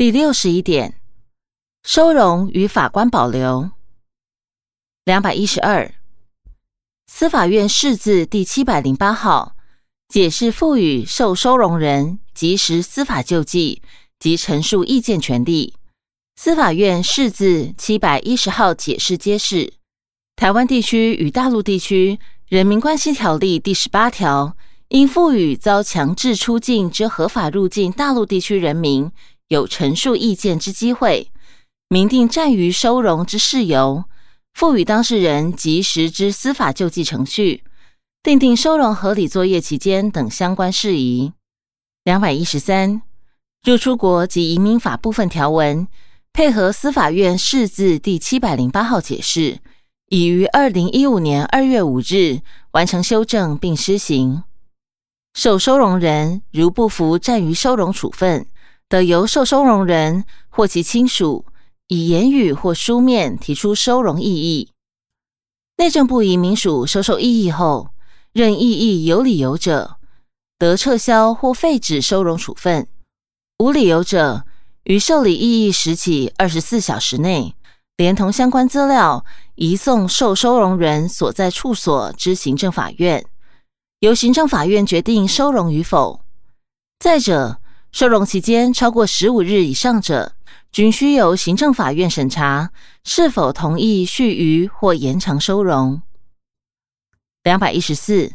第六十一点，收容与法官保留。两百一十二，司法院释字第七百零八号解释赋予受收容人及时司法救济及陈述意见权利。司法院释字七百一十号解释揭示，台湾地区与大陆地区人民关系条例第十八条应赋予遭强制出境之合法入境大陆地区人民。有陈述意见之机会，明定暂于收容之事由，赋予当事人及时之司法救济程序，订定收容合理作业期间等相关事宜。两百一十三，入出国及移民法部分条文，配合司法院释字第七百零八号解释，已于二零一五年二月五日完成修正并施行。受收容人如不服暂于收容处分。得由受收容人或其亲属以言语或书面提出收容异议，内政部移民署收受异议后，认异议有理由者，得撤销或废止收容处分；无理由者，于受理异议时起二十四小时内，连同相关资料移送受收容人所在处所之行政法院，由行政法院决定收容与否。再者，收容期间超过十五日以上者，均需由行政法院审查是否同意续余或延长收容。两百一十四，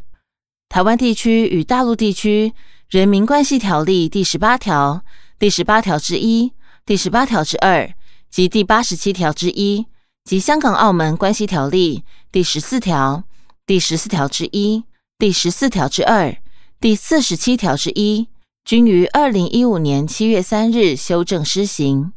台湾地区与大陆地区人民关系条例第十八条、第十八条之一、第十八条之二及第八十七条之一，及香港澳门关系条例第十四条、第十四条之一、第十四条之二、第四十七条之一。均于二零一五年七月三日修正施行。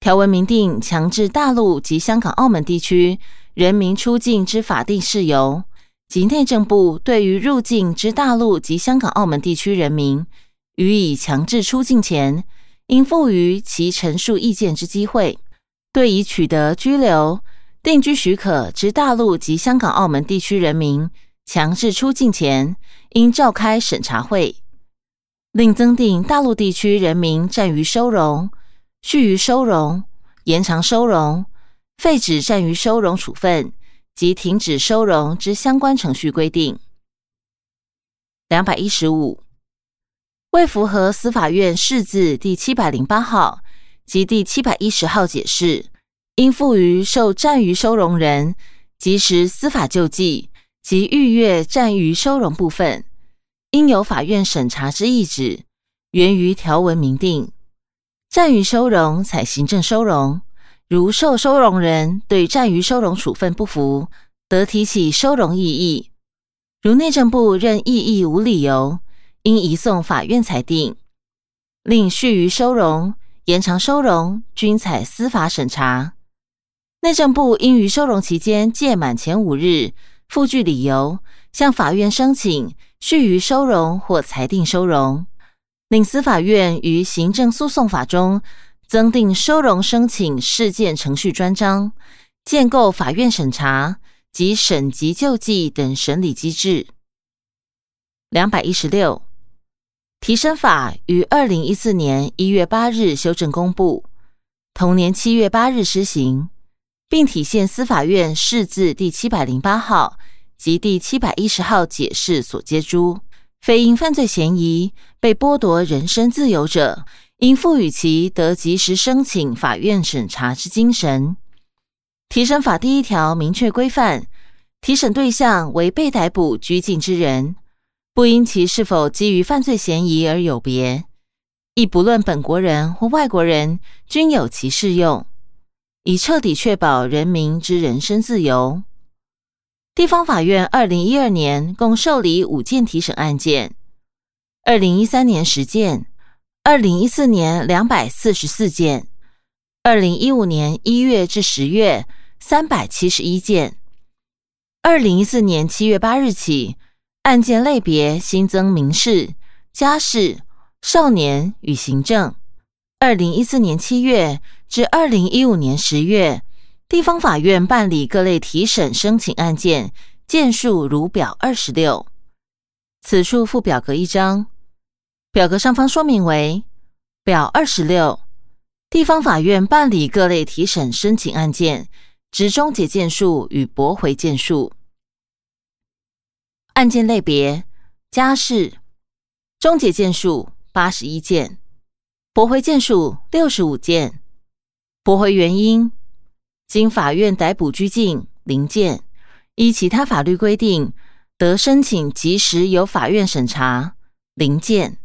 条文明定强制大陆及香港、澳门地区人民出境之法定事由，及内政部对于入境之大陆及香港、澳门地区人民予以强制出境前，应赋予其陈述意见之机会；对已取得居留、定居许可之大陆及香港、澳门地区人民强制出境前，应召开审查会。另增订大陆地区人民暂予收容、续予收容、延长收容、废止暂予收容处分及停止收容之相关程序规定。两百一十五，为符合司法院释字第七百零八号及第七百一十号解释，应赋予受暂予收容人及时司法救济及预约暂予收容部分。应由法院审查之意旨，源于条文明定，暂予收容采行政收容。如受收容人对暂予收容处分不服，得提起收容异议。如内政部认异议无理由，应移送法院裁定。另续予收容、延长收容，均采司法审查。内政部应于收容期间届满前五日，附具理由，向法院申请。续于收容或裁定收容，令司法院于行政诉讼法中增订收容申请事件程序专章，建构法院审查及审级救济等审理机制。两百一十六，提升法于二零一四年一月八日修正公布，同年七月八日施行，并体现司法院释字第七百零八号。及第七百一十号解释所接诸，非因犯罪嫌疑被剥夺人身自由者，应赋予其得及时申请法院审查之精神。提审法第一条明确规范，提审对象为被逮捕拘禁之人，不因其是否基于犯罪嫌疑而有别，亦不论本国人或外国人均有其适用，以彻底确保人民之人身自由。地方法院二零一二年共受理五件提审案件，二零一三年十件，二零一四年两百四十四件，二零一五年一月至十月三百七十一件，二零一四年七月八日起，案件类别新增民事、家事、少年与行政。二零一四年七月至二零一五年十月。地方法院办理各类提审申请案件件数如表二十六，此处附表格一张。表格上方说明为表二十六地方法院办理各类提审申请案件之终结件数与驳回件数。案件类别：家事，终结件数八十一件，驳回件数六十五件。驳回原因：经法院逮捕拘禁零件，依其他法律规定得申请及时由法院审查零件。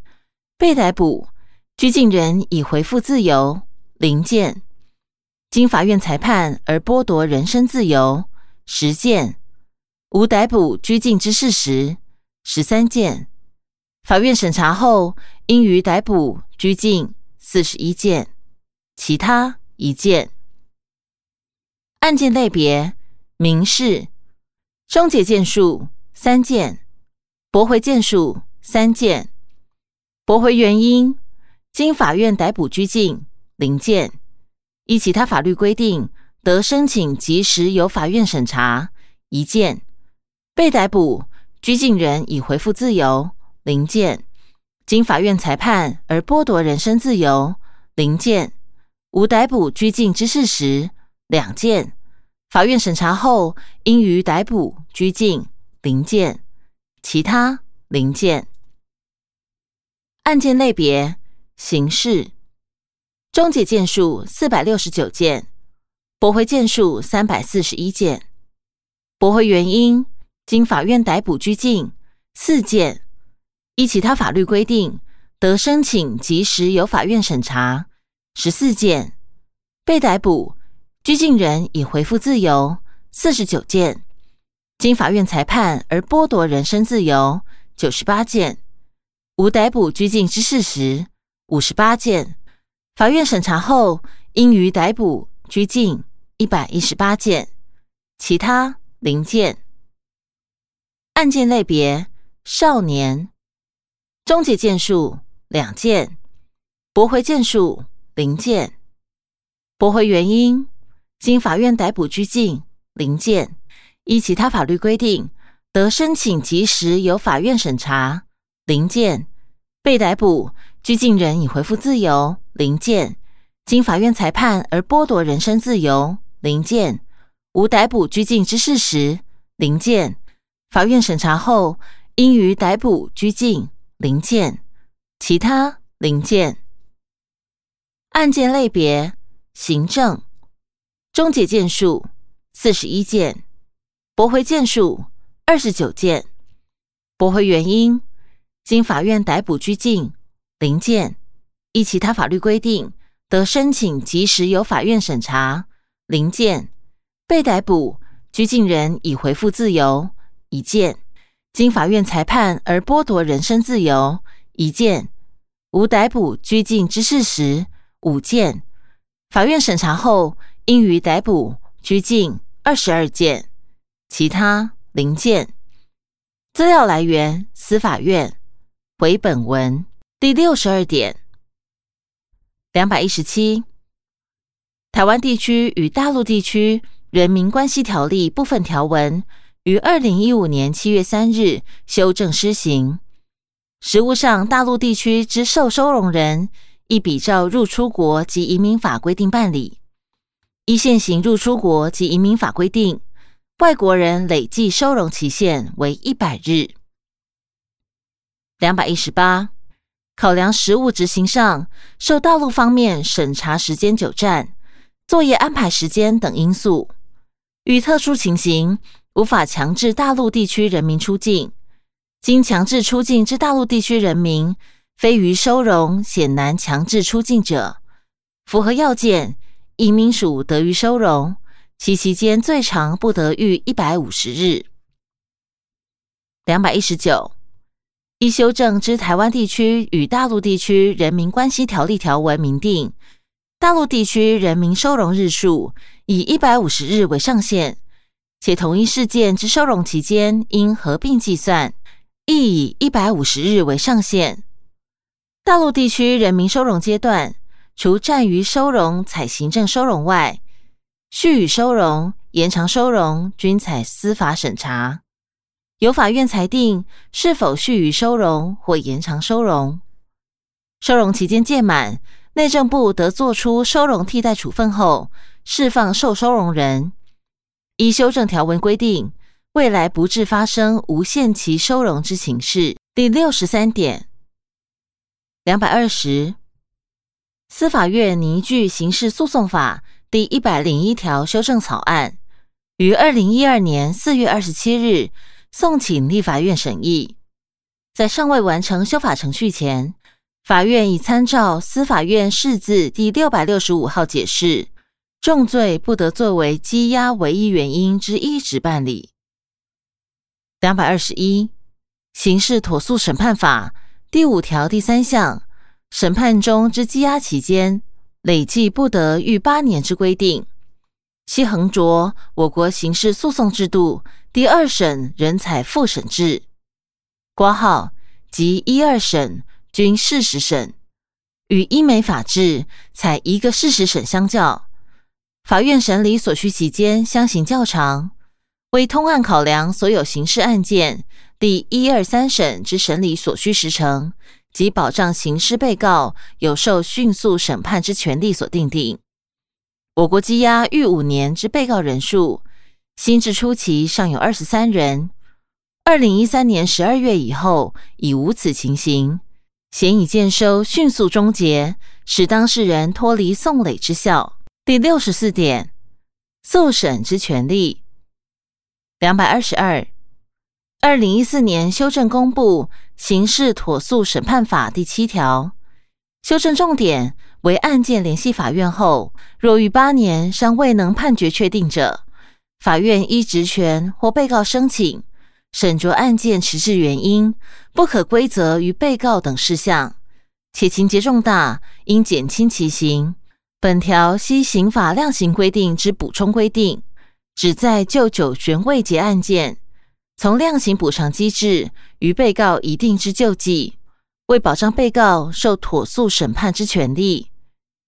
被逮捕拘禁人已回复自由。零件，经法院裁判而剥夺人身自由十件，无逮捕拘禁之事实十三件，法院审查后应予逮捕拘禁四十一件，其他一件。案件类别：民事，终结件数三件，驳回件数三件，驳回原因经法院逮捕拘禁。零件依其他法律规定得申请及时由法院审查一件，被逮捕拘禁人已回复自由零件，经法院裁判而剥夺人身自由零件，无逮捕拘禁之事实两件，法院审查后应予逮捕拘禁零件，其他零件。案件类别刑事。终结件数四百六十九件，驳回件数三百四十一件。驳回原因经法院逮捕拘禁四件，依其他法律规定得申请及时由法院审查十四件。被逮捕拘禁人已回复自由四十九件，经法院裁判而剥夺人身自由九十八件，无逮捕拘禁之事实五十八件。法院审查后，应予逮捕拘禁一百一十八件，其他零件。案件类别：少年，终结件数两件，驳回件数零件。驳回原因经法院逮捕拘禁零件，依其他法律规定得申请及时由法院审查。零件。被逮捕拘禁人已回复自由。零件，经法院裁判而剥夺人身自由；零件，无逮捕拘禁之事实；零件，法院审查后应予逮捕拘禁；零件，其他？零件。案件类别：行政，终结件数四十一件，驳回件数二十九件。驳回原因：经法院逮捕拘禁；零件。依其他法律规定，得申请及时由法院审查零件；被逮捕拘禁人已回复自由一件；经法院裁判而剥夺人身自由一件；无逮捕拘禁之事实五件；法院审查后应予逮捕拘禁二十二件；其他零件。资料来源：司法院。回本文第六十二点。两百一十七，台湾地区与大陆地区人民关系条例部分条文于二零一五年七月三日修正施行。实务上，大陆地区之受收容人亦比照入出国及移民法规定办理。依现行入出国及移民法规定，外国人累计收容期限为一百日。两百一十八。考量实务执行上受大陆方面审查时间久暂、作业安排时间等因素，与特殊情形无法强制大陆地区人民出境，经强制出境之大陆地区人民，非于收容显难强制出境者，符合要件，移民署得于收容，其期间最长不得逾一百五十日。两百一十九。依修正之台湾地区与大陆地区人民关系条例条文明定，大陆地区人民收容日数以一百五十日为上限，且同一事件之收容期间应合并计算，亦以一百五十日为上限。大陆地区人民收容阶段，除暂于收容采行政收容外，续予收容、延长收容均采司法审查。由法院裁定是否续予收容或延长收容，收容期间届满，内政部得作出收容替代处分后，释放受收容人。依修正条文规定，未来不致发生无限期收容之情事。第六十三点，两百二十，司法院凝聚刑事诉讼法第一百零一条修正草案，于二零一二年四月二十七日送请立法院审议。在尚未完成修法程序前，法院已参照司法院释字第六百六十五号解释。重罪不得作为羁押唯一原因之一执办理。两百二十一，刑事妥诉审判法第五条第三项，审判中之羁押期间累计不得逾八年之规定，系横着我国刑事诉讼制度第二审人采复审制，挂号及一二审均事实审，与英美法制采一个事实审相较。法院审理所需期间相形较长，为通案考量所有刑事案件第一、二、三审之审理所需时程，及保障刑事被告有受迅速审判之权利所定定。我国羁押逾五年之被告人数，新制初期尚有二十三人，二零一三年十二月以后已无此情形，显已见收迅速终结，使当事人脱离送累之效。第六十四点，受审之权利。两百二十二，二零一四年修正公布《刑事妥诉审判法》第七条，修正重点为案件联系法院后，若逾八年尚未能判决确定者，法院依职权或被告申请审酌案件迟滞原因，不可归责于被告等事项，且情节重大，应减轻其刑。本条系刑法量刑规定之补充规定，旨在就九悬未结案件，从量刑补偿机制于被告一定之救济，为保障被告受妥诉审判之权利。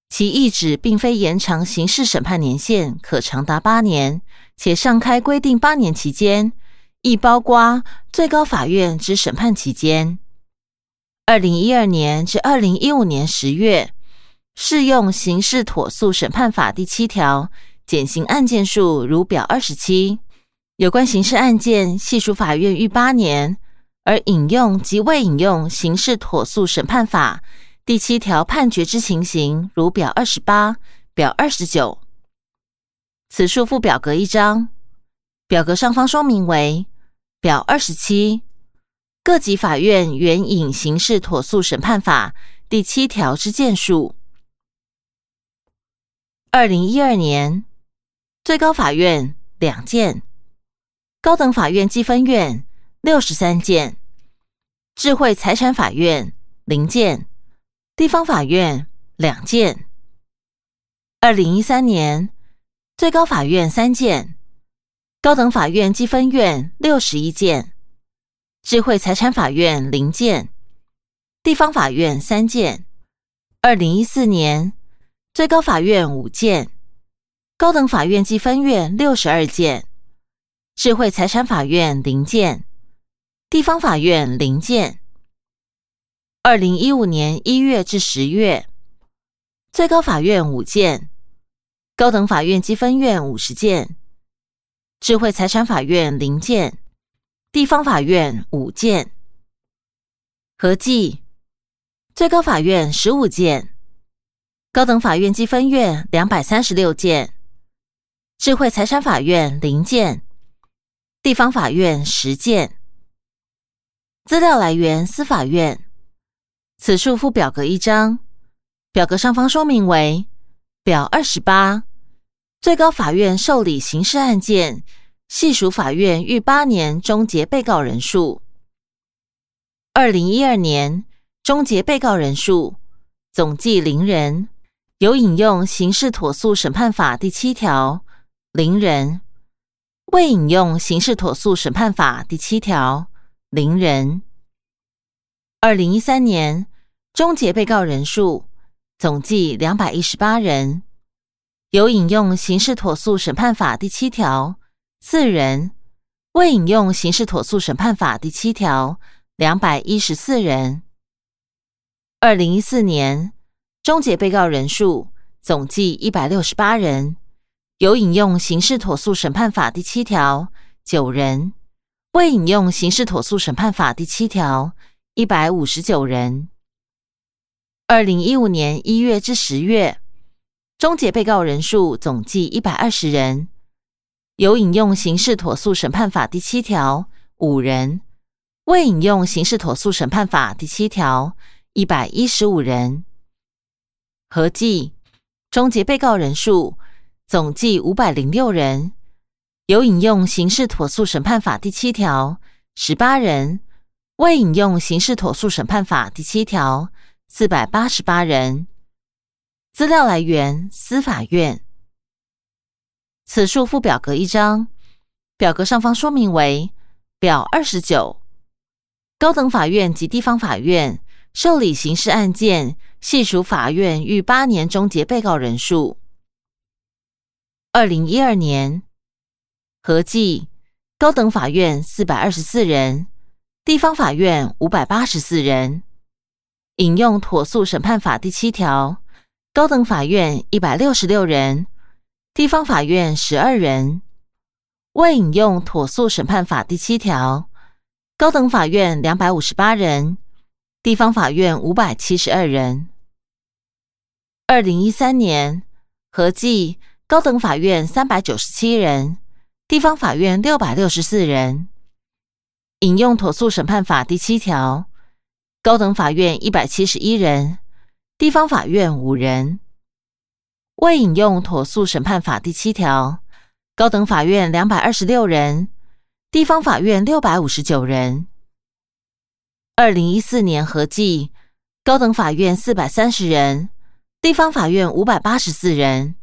其意旨并非延长刑事审判年限可长达八年，且上开规定八年期间，亦包括最高法院之审判期间。二零一二年至二零一五年十月。适用刑事妥诉审判法第七条，减刑案件数如表二十七。有关刑事案件系属法院逾八年，而引用及未引用刑事妥诉审判法第七条判决之情形，如表二十八、表二十九。此数附表格一张，表格上方说明为表二十七。各级法院援引刑事妥诉审判法第七条之件数。二零一二年，最高法院两件，高等法院积分院六十三件，智慧财产法院零件，地方法院两件。二零一三年，最高法院三件，高等法院积分院六十一件，智慧财产法院零件，地方法院三件。二零一四年。最高法院五件，高等法院积分院六十二件，智慧财产法院零件，地方法院零件。二零一五年一月至十月，最高法院五件，高等法院积分院五十件，智慧财产法院零件，地方法院五件，合计。最高法院十五件。高等法院积分院两百三十六件，智慧财产法院零件，地方法院实践。资料来源：司法院。此处附表格一张，表格上方说明为表二十八。最高法院受理刑事案件，系属法院逾八年终结被告人数。二零一二年终结被告人数总计零人。有引用刑事妥诉审判法第七条，零人；未引用刑事妥诉审判法第七条，零人。二零一三年终结被告人数总计两百一十八人，有引用刑事妥诉审判法第七条，四人；未引用刑事妥诉审判法第七条，两百一十四人。二零一四年。终结被告人数总计一百六十八人，有引用刑事妥诉审判法第七条九人，未引用刑事妥诉审判法第七条一百五十九人。二零一五年一月至十月，终结被告人数总计一百二十人，有引用刑事妥诉审判法第七条五人。未引用刑事妥诉审判法第七条一百一十五人，合计终结被告人数总计五百零六人，有引用刑事妥诉审判法第七条十八人，未引用刑事妥诉审判法第七条四百八十八人。资料来源：司法院。此数附表格一张，表格上方说明为表二十九。高等法院及地方法院受理刑事案件，系属法院逾八年终结被告人数。二零一二年合计，高等法院四百二十四人，地方法院五百八十四人。引用妥诉审判法第七条，高等法院一百六十六人，地方法院十二人。未引用妥诉审判法第七条。高等法院两百五十八人，地方法院五百七十二人。二零一三年合计，高等法院三百九十七人，地方法院六百六十四人。引用妥诉审判法第七条，高等法院一百七十一人，地方法院五人。未引用妥诉审判法第七条，高等法院两百二十六人。地方法院六百五十九人，二零一四年合计高等法院四百三十人，地方法院五百八十四人。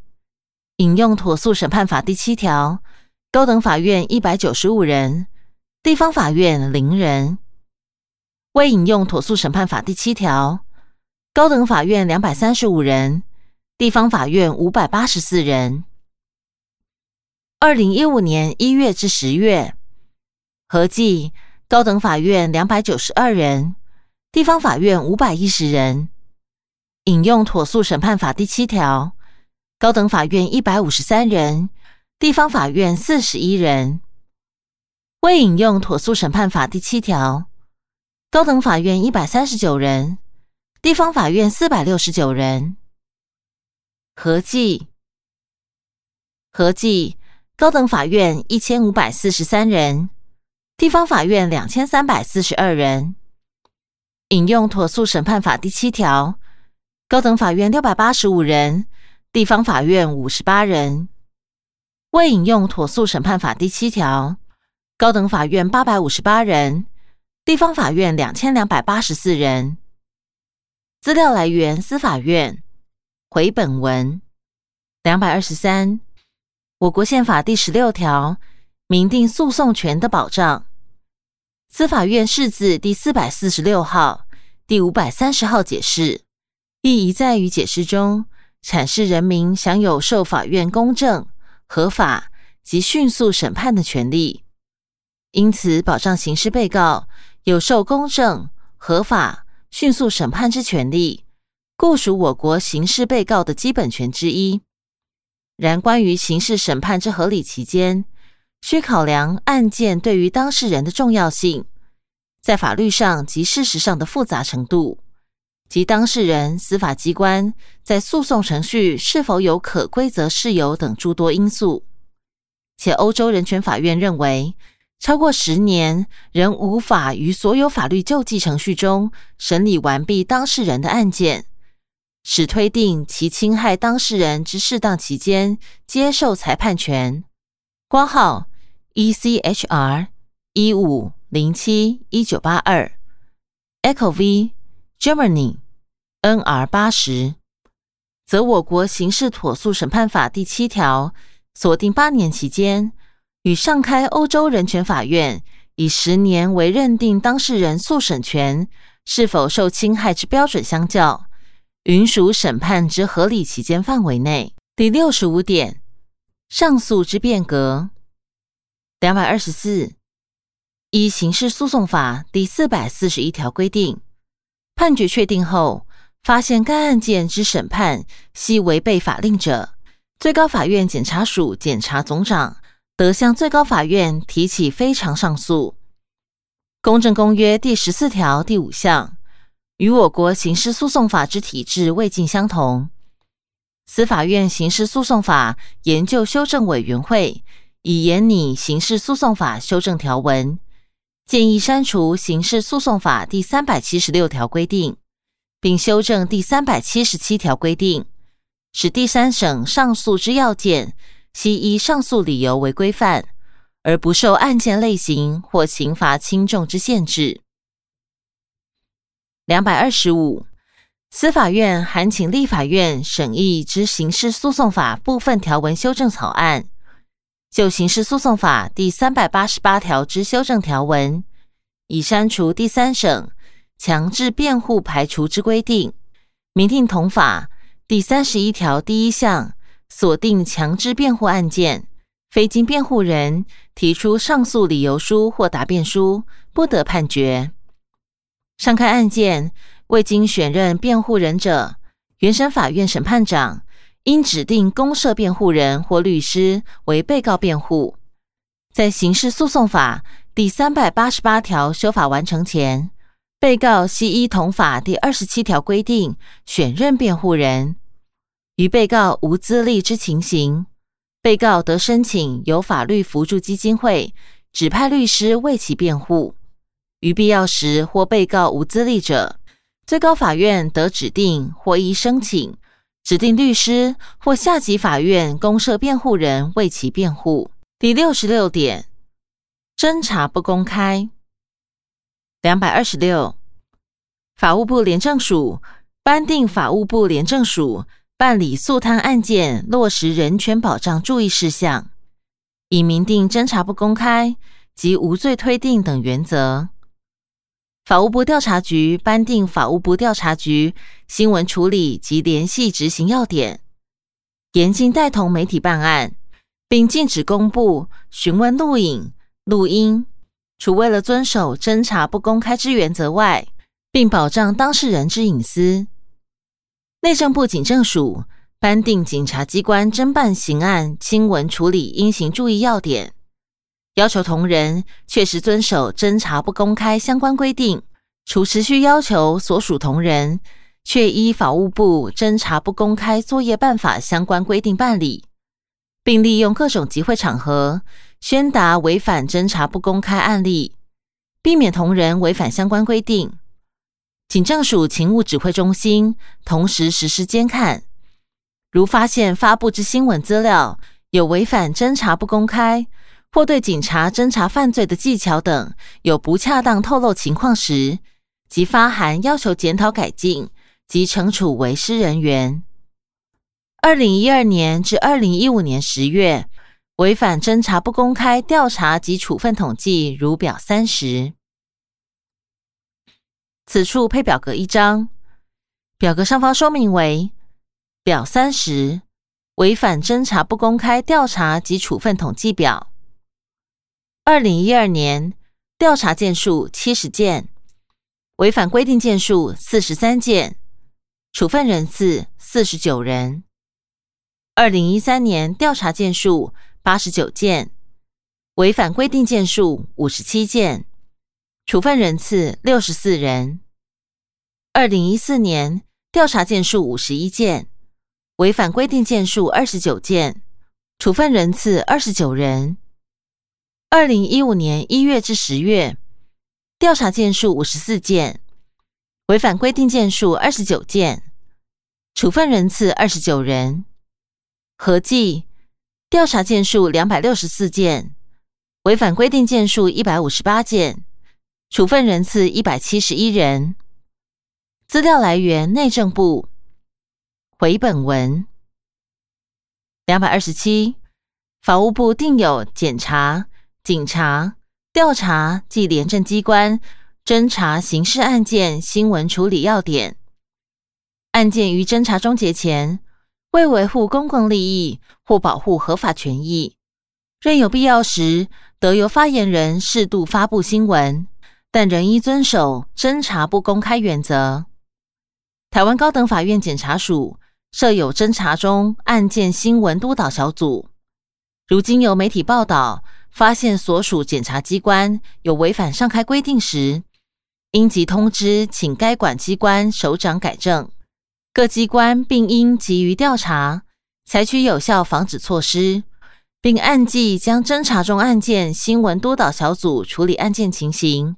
引用妥诉审判法第七条，高等法院一百九十五人，地方法院零人。未引用妥诉审判法第七条，高等法院两百三十五人，地方法院五百八十四人。二零一五年一月至十月。合计高等法院两百九十二人，地方法院五百一十人。引用妥诉审判法第七条，高等法院一百五十三人，地方法院四十一人。未引用妥诉审判法第七条，高等法院一百三十九人，地方法院四百六十九人。合计合计高等法院一千五百四十三人。地方法院两千三百四十二人，引用妥诉审判法第七条，高等法院六百八十五人，地方法院五十八人。未引用妥诉审判法第七条，高等法院八百五十八人，地方法院两千两百八十四人。资料来源：司法院。回本文两百二十三，我国宪法第十六条明定诉讼权的保障。司法院释字第四百四十六号、第五百三十号解释，意一再于解释中阐释人民享有受法院公正、合法及迅速审判的权利，因此保障刑事被告有受公正、合法、迅速审判之权利，故属我国刑事被告的基本权之一。然关于刑事审判之合理期间，需考量案件对于当事人的重要性，在法律上及事实上的复杂程度，及当事人、司法机关在诉讼程序是否有可规则事由等诸多因素。且欧洲人权法院认为，超过十年仍无法于所有法律救济程序中审理完毕当事人的案件，使推定其侵害当事人之适当期间接受裁判权。挂号 E C H R 一五零七一九八二 Echo V Germany N R 八十，则我国刑事妥诉审判法第七条锁定八年期间，与上开欧洲人权法院以十年为认定当事人诉审权是否受侵害之标准相较，允属审判之合理期间范围内。第六十五点。上诉之变革，两百二十四依刑事诉讼法第四百四十一条规定，判决确定后，发现该案件之审判系违背法令者，最高法院检察署检察总长得向最高法院提起非常上诉。公正公约第十四条第五项与我国刑事诉讼法之体制未尽相同。司法院刑事诉讼法研究修正委员会已研拟刑事诉讼法修正条文，建议删除刑事诉讼法第三百七十六条规定。并修正第三百七十七条规定，使第三审上诉之要件系依上诉理由为规范，而不受案件类型或刑罚轻重之限制。两百二十五，司法院函请立法院审议之刑事诉讼法部分条文修正草案，就刑事诉讼法第三百八十八条之修正条文，已删除第三审。强制辩护排除之规定，明定同法第三十一条第一项锁定强制辩护案件，非经辩护人提出上诉理由书或答辩书，不得判决。上开案件未经选任辩护人者，原审法院审判长应指定公社辩护人或律师为被告辩护。在刑事诉讼法第三百八十八条修法完成前。被告系依同法第二十七条规定选任辩护人，于被告无资历之情形，被告得申请由法律扶助基金会指派律师为其辩护。于必要时或被告无资历者，最高法院得指定或依申请指定律师或下级法院公设辩护人为其辩护。第六十六点，侦查不公开。两百二十六，法务部廉政署颁定法务部廉政署办理诉贪案件落实人权保障注意事项，以明定侦查不公开及无罪推定等原则。法务部调查局颁定法务部调查局新闻处理及联系执行要点，严禁带同媒体办案，并禁止公布询问录影、录音。除为了遵守侦查不公开之原则外，并保障当事人之隐私，内政部警政署颁定警察机关侦办刑案新闻处理应行注意要点，要求同仁确实遵守侦查不公开相关规定。除持续要求所属同仁确依法务部侦查不公开作业办法相关规定办理，并利用各种集会场合。宣达违反侦查不公开案例，避免同仁违反相关规定。警政署勤务指挥中心同时实施监看，如发现发布之新闻资料有违反侦查不公开，或对警察侦查犯罪的技巧等有不恰当透露情况时，即发函要求检讨改进及惩处为师人员。二零一二年至二零一五年十月。违反侦查不公开调查及处分统计如表三十，此处配表格一张，表格上方说明为表三十违反侦查不公开调查及处分统计表。二零一二年调查件数七十件，违反规定件数四十三件，处分人次四十九人。二零一三年调查件数。八十九件违反规定件数五十七件，处分人次六十四人。二零一四年调查件数五十一件，违反规定件数二十九件，处分人次二十九人。二零一五年一月至十月调查件数五十四件，违反规定件数二十九件，处分人次二十九人，合计。调查件数两百六十四件，违反规定件数一百五十八件，处分人次一百七十一人。资料来源：内政部。回本文。两百二十七，法务部定有检查、警察、调查及廉政机关侦查刑事案件新闻处理要点。案件于侦查终结前。为维护公共利益或保护合法权益，任有必要时，得由发言人适度发布新闻，但仍应遵守侦查不公开原则。台湾高等法院检察署设有侦查中案件新闻督导小组。如今有媒体报道，发现所属检察机关有违反上开规定时，应即通知，请该管机关首长改正。各机关并应急于调查，采取有效防止措施，并按季将侦查中案件新闻督导小组处理案件情形，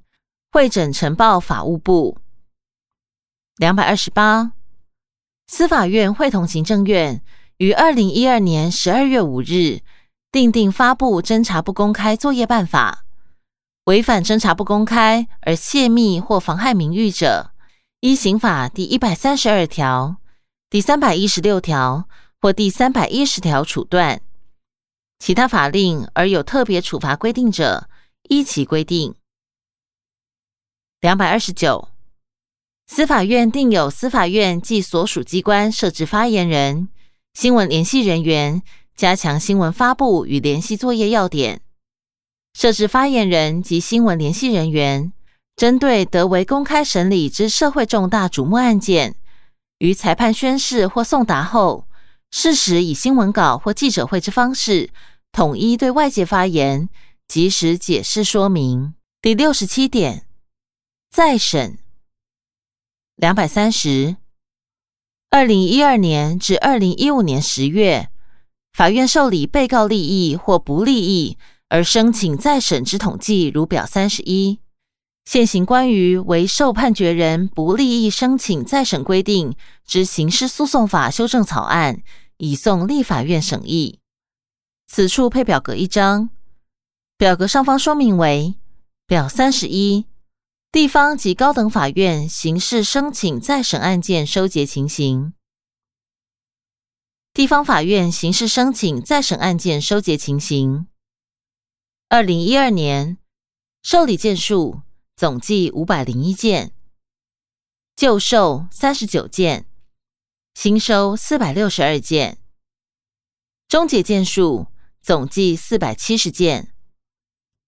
会诊呈报法务部。两百二十八，司法院会同行政院于二零一二年十二月五日。订定发布侦查不公开作业办法，违反侦查不公开而泄密或妨害名誉者，依刑法第一百三十二条、第三百一十六条或第三百一十条处断；其他法令而有特别处罚规定者，依其规定。两百二十九，司法院定有司法院及所属机关设置发言人、新闻联系人员。加强新闻发布与联系作业要点，设置发言人及新闻联系人员，针对德维公开审理之社会重大瞩目案件，于裁判宣誓或送达后，适时以新闻稿或记者会之方式，统一对外界发言，及时解释说明。第六十七点，再审两百三十，二零一二年至二零一五年十月。法院受理被告利益或不利益而申请再审之统计，如表三十一。现行关于为受判决人不利益申请再审规定之刑事诉讼法修正草案，已送立法院审议。此处配表格一张，表格上方说明为表三十一，地方及高等法院刑事申请再审案件收结情形。地方法院刑事申请再审案件收结情形：二零一二年受理件数总计五百零一件，旧售三十九件，新收四百六十二件；终结件数总计四百七十件，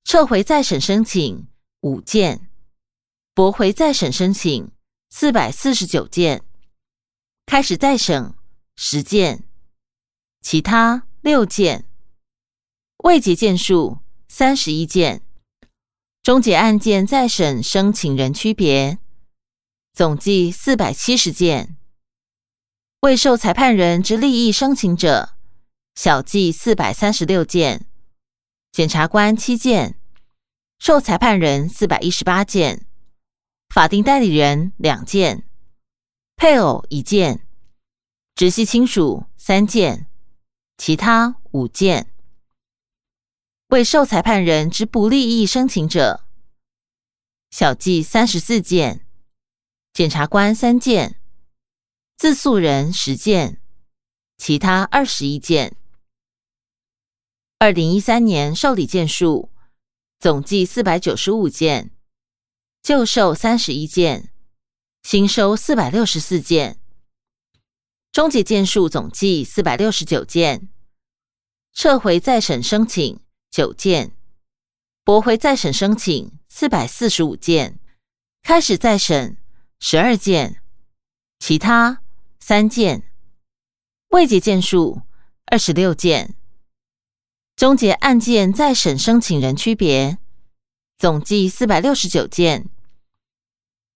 撤回再审申请五件，驳回再审申请四百四十九件，开始再审十件。其他六件。未结件数三十一件，终结案件再审申请人区别。总计四百七十件，未受裁判人之利益申请者小计四百三十六件，检察官七件，受裁判人四百一十八件，法定代理人两件，配偶一件，直系亲属三件。其他五件，为受裁判人之不利益申请者，小计三十四件，检察官三件，自诉人十件，其他二十一件。二零一三年受理件数。总计四百九十五件，旧受三十一件，新收四百六十四件。终结件数总计四百六十九件，撤回再审申请九件，驳回再审申请四百四十五件，开始再审十二件，其他三件，未结件数二十六件。终结案件再审申请人区别总计四百六十九件，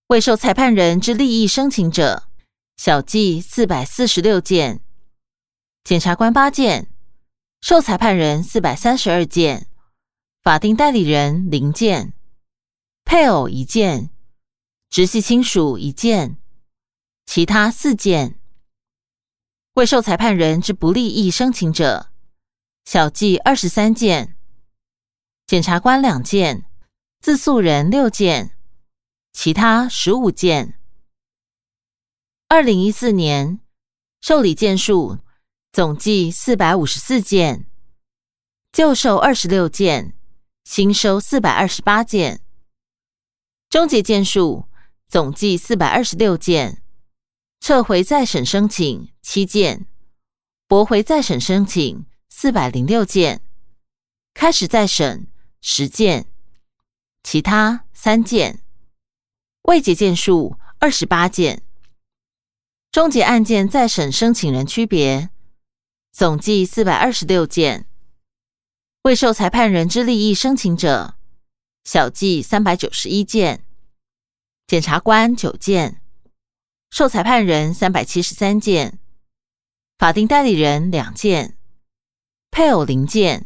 未受裁判人之利益申请者。小计四百四十六件，检察官八件，受裁判人四百三十二件，法定代理人零件，配偶一件，直系亲属一件，其他四件。未受裁判人之不利益申请者，小计二十三件，检察官两件，自诉人六件，其他十五件。二零一四年受理件数总计四百五十四件，旧售二十六件，新收四百二十八件。终结件数总计四百二十六件，撤回再审申请七件，驳回再审申请四百零六件，开始再审十件，其他三件。未结件数二十八件。终结案件再审申请人区别，总计四百二十六件；未受裁判人之利益申请者，小计三百九十一件；检察官九件，受裁判人三百七十三件，法定代理人两件，配偶零件，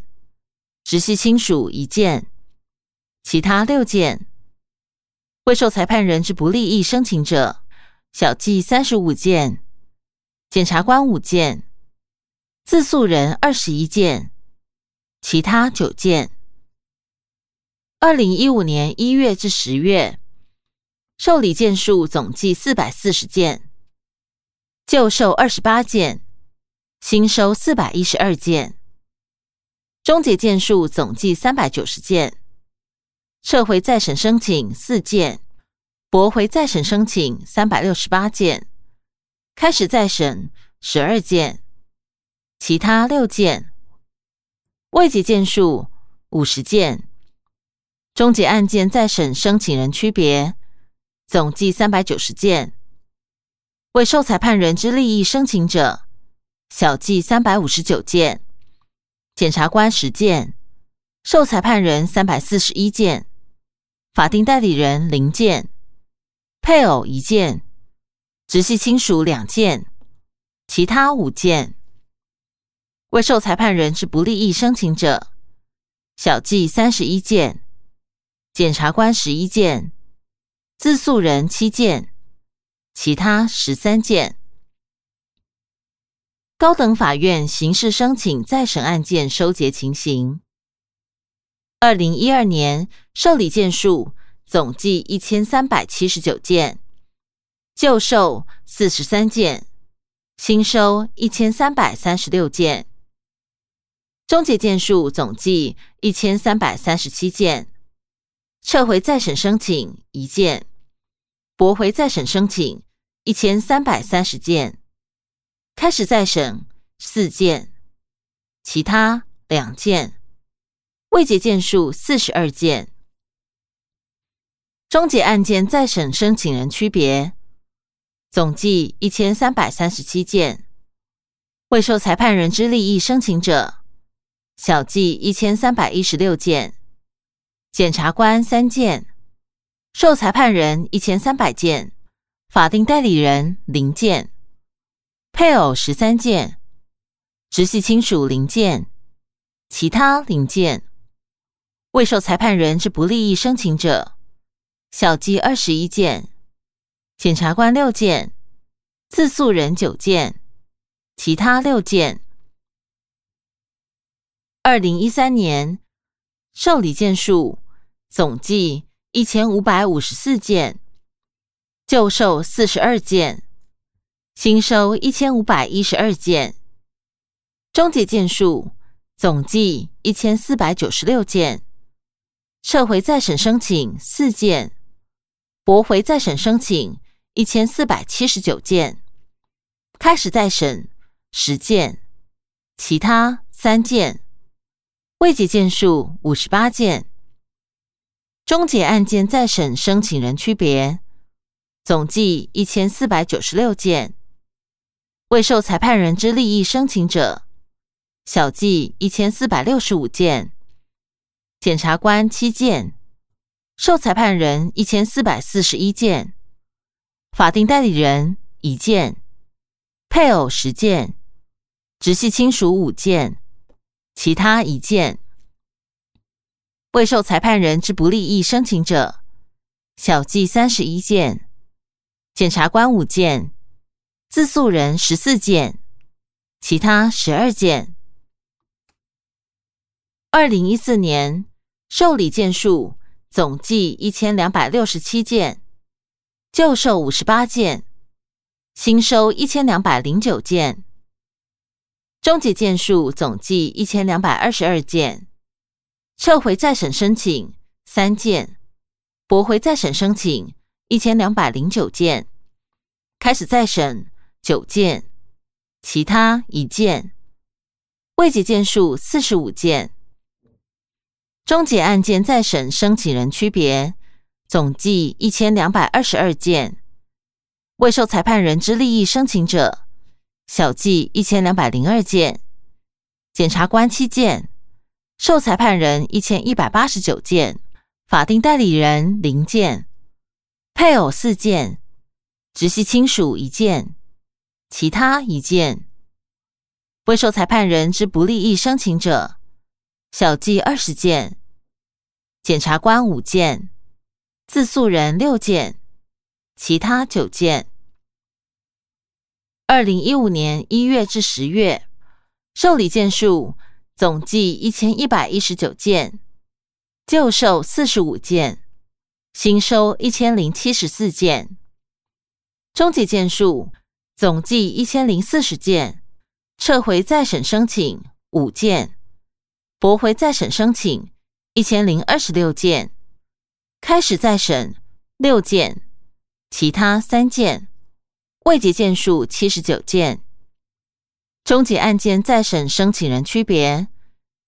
直系亲属一件，其他六件；未受裁判人之不利益申请者。小计三十五件，检察官五件，自诉人二十一件，其他九件。二零一五年一月至十月，受理件数总计四百四十件，旧售二十八件，新收四百一十二件，终结件数总计三百九十件，撤回再审申请四件。驳回再审申请三百六十八件，开始再审十二件，其他六件，未结件数五十件，终结案件再审申请人区别，总计三百九十件，为受裁判人之利益申请者，小计三百五十九件，检察官十件，受裁判人三百四十一件，法定代理人零件。配偶一件，直系亲属两件，其他五件。未受裁判人之不利益申请者，小计三十一件，检察官十一件，自诉人七件，其他十三件。高等法院刑事申请再审案件收结情形：二零一二年受理件数。总计一千三百七十九件，旧售四十三件，新收一千三百三十六件，终结件数总计一千三百三十七件，撤回再审申请一件，驳回再审申请一千三百三十件，开始再审四件，其他两件，未结件数四十二件。终结案件再审申请人区别，总计一千三百三十七件；未受裁判人之利益申请者，小计一千三百一十六件；检察官三件，受裁判人一千三百件，法定代理人零件，配偶十三件，直系亲属零件，其他零件；未受裁判人之不利益申请者。小计二十一件，检察官六件，自诉人九件，其他六件。二零一三年受理件数总计一千五百五十四件，旧售四十二件，新收一千五百一十二件，终结件数总计一千四百九十六件，撤回再审申请四件。驳回再审申请一千四百七十九件，开始再审十件，其他三件，未结件数五十八件。终结案件再审申请人区别，总计一千四百九十六件。未受裁判人之利益申请者，小计一千四百六十五件。检察官七件。受裁判人一千四百四十一件，法定代理人一件，配偶十件，直系亲属五件，其他一件。未受裁判人之不利益申请者，小计三十一件，检察官五件，自诉人十四件，其他十二件。二零一四年受理件数。总计一千两百六十七件，旧售五十八件，新收一千两百零九件，终结件数总计一千两百二十二件，撤回再审申请三件，驳回再审申请一千两百零九件，开始再审九件，其他一件，未结件数四十五件。终结案件再审申请人区别，总计一千两百二十二件；未受裁判人之利益申请者，小计一千两百零二件；检察官七件，受裁判人一千一百八十九件，法定代理人零件，配偶四件，直系亲属一件，其他一件。未受裁判人之不利益申请者，小计二十件；检察官五件，自诉人六件，其他九件。二零一五年一月至十月，受理件数总计一千一百一十九件，旧受四十五件，新收一千零七十四件。终结件数总计一千零四十件。撤回再审申请五件，驳回再审申请一千零二十六件，开始再审六件，其他三件，未结件数七十九件。终结案件再审申请人区别，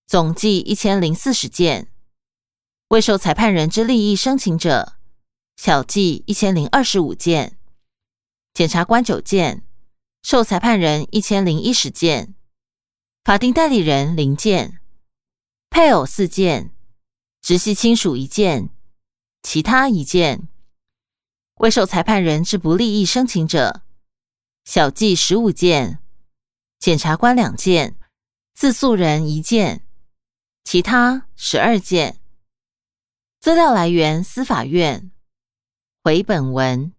总计一千零四十件。未受裁判人之利益申请者，小计一千零二十五件，检察官九件。受裁判人一千零一十件，法定代理人零件，配偶四件，直系亲属一件，其他一件。未受裁判人之不利益申请者，小计十五件，检察官两件，自诉人一件，其他十二件。资料来源：司法院。回本文。